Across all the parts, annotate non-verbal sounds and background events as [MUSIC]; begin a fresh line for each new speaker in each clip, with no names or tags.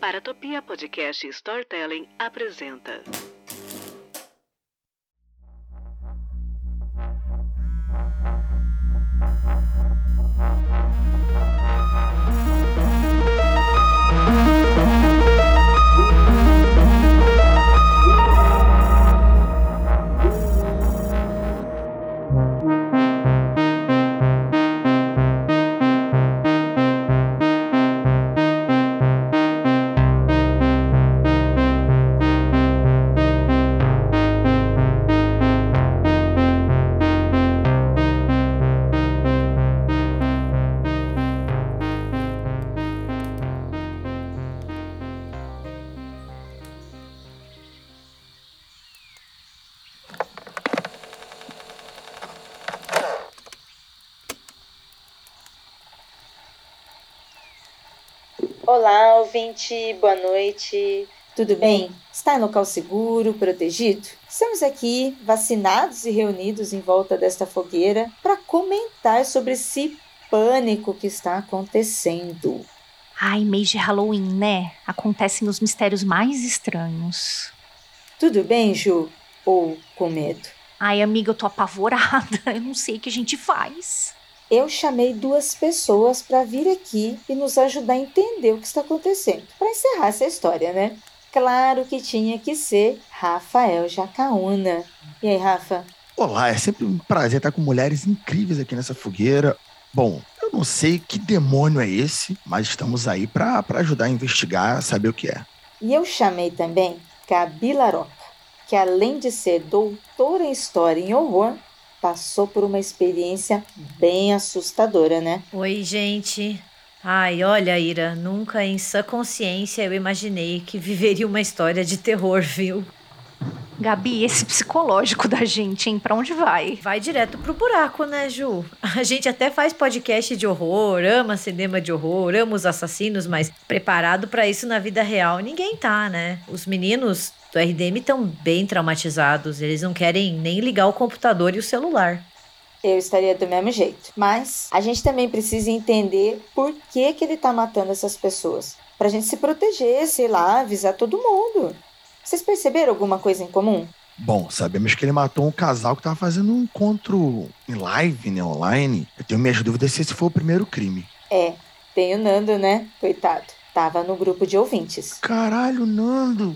Paratopia Podcast Storytelling apresenta.
Olá, ouvinte, boa noite. Tudo bem? Está em local seguro, protegido? Estamos aqui, vacinados e reunidos em volta desta fogueira para comentar sobre esse pânico que está acontecendo.
Ai, mês de Halloween, né? Acontecem os mistérios mais estranhos.
Tudo bem, Ju? Ou com medo?
Ai, amiga, eu tô apavorada. [LAUGHS] Eu não sei o que a gente faz
eu chamei duas pessoas para vir aqui e nos ajudar a entender o que está acontecendo. Para encerrar essa história, né? Claro que tinha que ser Rafael Jacaúna. E aí, Rafa?
Olá, é sempre um prazer estar com mulheres incríveis aqui nessa fogueira. Bom, eu não sei que demônio é esse, mas estamos aí para ajudar a investigar, saber o que é.
E eu chamei também Gabi Laroca, que além de ser doutora em História e Horror, passou por uma experiência bem assustadora, né?
Oi, gente. Ai, olha, Ira, nunca em sã consciência eu imaginei que viveria uma história de terror, viu?
Gabi, esse psicológico da gente, hein? Pra onde vai?
Vai direto pro buraco, né, Ju? A gente até faz podcast de horror, ama cinema de horror, ama os assassinos, mas preparado para isso na vida real ninguém tá, né? Os meninos do RDM estão bem traumatizados. Eles não querem nem ligar o computador e o celular.
Eu estaria do mesmo jeito. Mas a gente também precisa entender por que, que ele está matando essas pessoas. Pra gente se proteger, sei lá, avisar todo mundo. Vocês perceberam alguma coisa em comum?
Bom, sabemos que ele matou um casal que estava fazendo um encontro em live, né, online. Eu tenho minhas dúvidas se esse foi o primeiro crime.
É, tem o Nando, né? Coitado. Tava no grupo de ouvintes.
Caralho, Nando!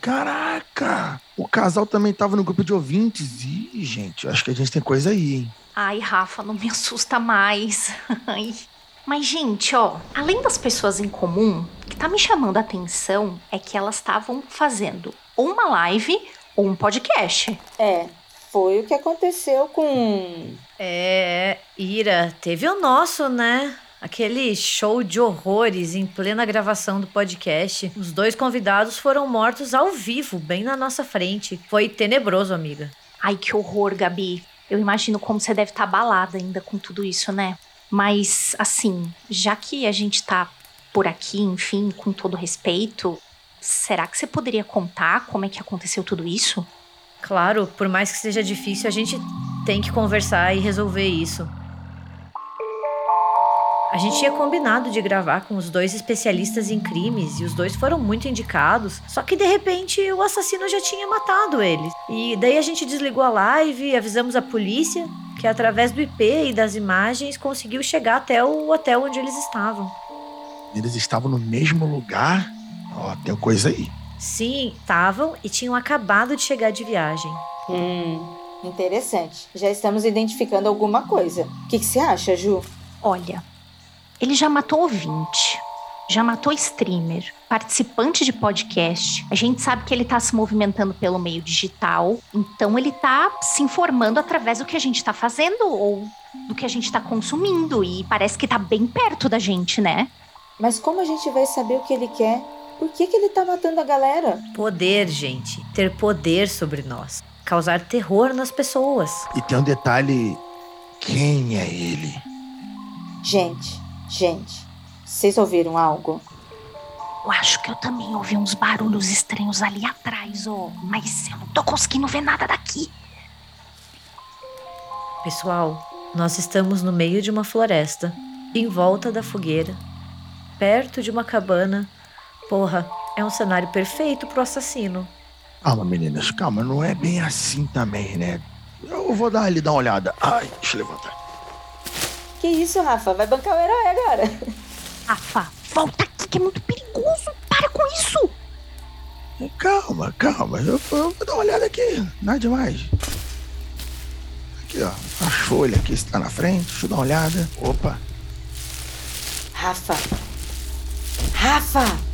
Caraca! O casal também tava no grupo de ouvintes. E, gente, acho que a gente tem coisa aí, hein?
Ai, Rafa, não me assusta mais. [LAUGHS] Mas, gente, ó, além das pessoas em comum, o que tá me chamando a atenção é que elas estavam fazendo ou uma live ou um podcast.
É, foi o que aconteceu com.
É, Ira, teve o nosso, né? aquele show de horrores em plena gravação do podcast. Os dois convidados foram mortos ao vivo, bem na nossa frente. Foi tenebroso, amiga.
Ai, que horror, Gabi. Eu imagino como você deve estar tá abalada ainda com tudo isso, né? Mas, assim, já que a gente tá por aqui, enfim, com todo respeito, será que você poderia contar como é que aconteceu tudo isso?
Claro, por mais que seja difícil, a gente tem que conversar e resolver isso. A gente tinha combinado de gravar com os dois especialistas em crimes e os dois foram muito indicados. Só que de repente o assassino já tinha matado eles. E daí a gente desligou a live, avisamos a polícia, que através do IP e das imagens conseguiu chegar até o hotel onde eles estavam.
Eles estavam no mesmo lugar? Ó, oh, tem coisa aí.
Sim, estavam e tinham acabado de chegar de viagem.
Hum, interessante. Já estamos identificando alguma coisa. O que, que você acha, Ju?
Olha, ele já matou ouvinte, já matou streamer, participante de podcast. A gente sabe que ele está se movimentando pelo meio digital, então ele está se informando através do que a gente está fazendo ou do que a gente está consumindo e parece que está bem perto da gente, né?
Mas como a gente vai saber o que ele quer? Por que, que ele está matando a galera?
Poder, gente. Ter poder sobre nós. Causar terror nas pessoas.
E tem um detalhe: quem é ele?
Gente, Gente, vocês ouviram algo?
Eu acho que eu também ouvi uns barulhos estranhos ali atrás, ó. Oh, mas eu não tô conseguindo ver nada daqui.
Pessoal, nós estamos no meio de uma floresta, em volta da fogueira, perto de uma cabana, Porra, é um cenário perfeito pro assassino.
Calma, meninas, calma, não é bem assim também, né? Eu vou dar ali dar uma olhada. Ai, deixa eu levantar.
Que isso, Rafa? Vai bancar o herói agora. [LAUGHS]
Rafa, volta aqui que é muito perigoso. Para com isso.
Calma, calma. Eu, eu vou dar uma olhada aqui. Nada demais. Aqui, ó. A folha aqui está na frente. Deixa eu dar uma olhada. Opa.
Rafa. Rafa!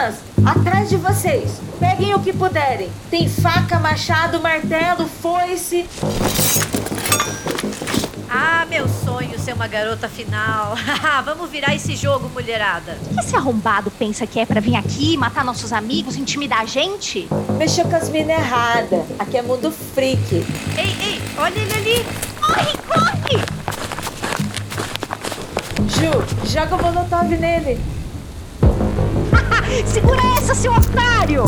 Meninas, atrás de vocês. Peguem o que puderem. Tem faca, machado, martelo, foice.
Ah, meu sonho ser uma garota final. [LAUGHS] Vamos virar esse jogo, mulherada.
O que esse arrombado pensa que é pra vir aqui, matar nossos amigos, intimidar a gente?
Mexeu com as minas erradas. Aqui é mundo freak.
Ei, ei, olha ele ali.
Corre, corre!
Ju, joga o molotov nele.
Segura essa, seu otário!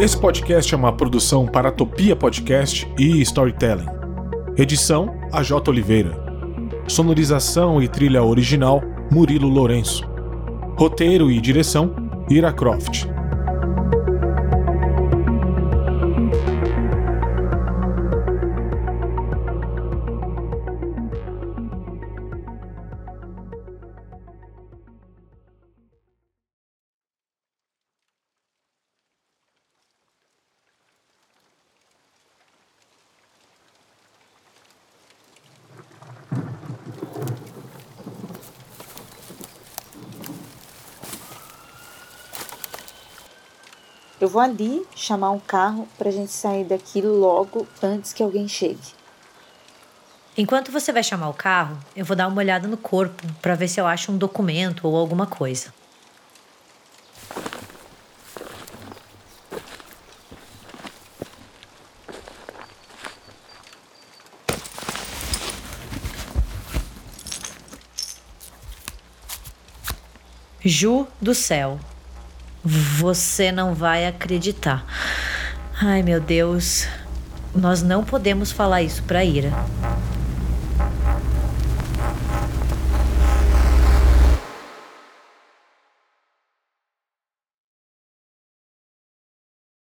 Esse podcast é uma produção para Topia Podcast e Storytelling. Edição: AJ Oliveira. Sonorização e trilha original: Murilo Lourenço. Roteiro e direção: Ira Croft.
Eu vou ali chamar um carro pra gente sair daqui logo antes que alguém chegue.
Enquanto você vai chamar o carro, eu vou dar uma olhada no corpo para ver se eu acho um documento ou alguma coisa. Ju do céu. Você não vai acreditar. Ai, meu Deus. Nós não podemos falar isso pra Ira.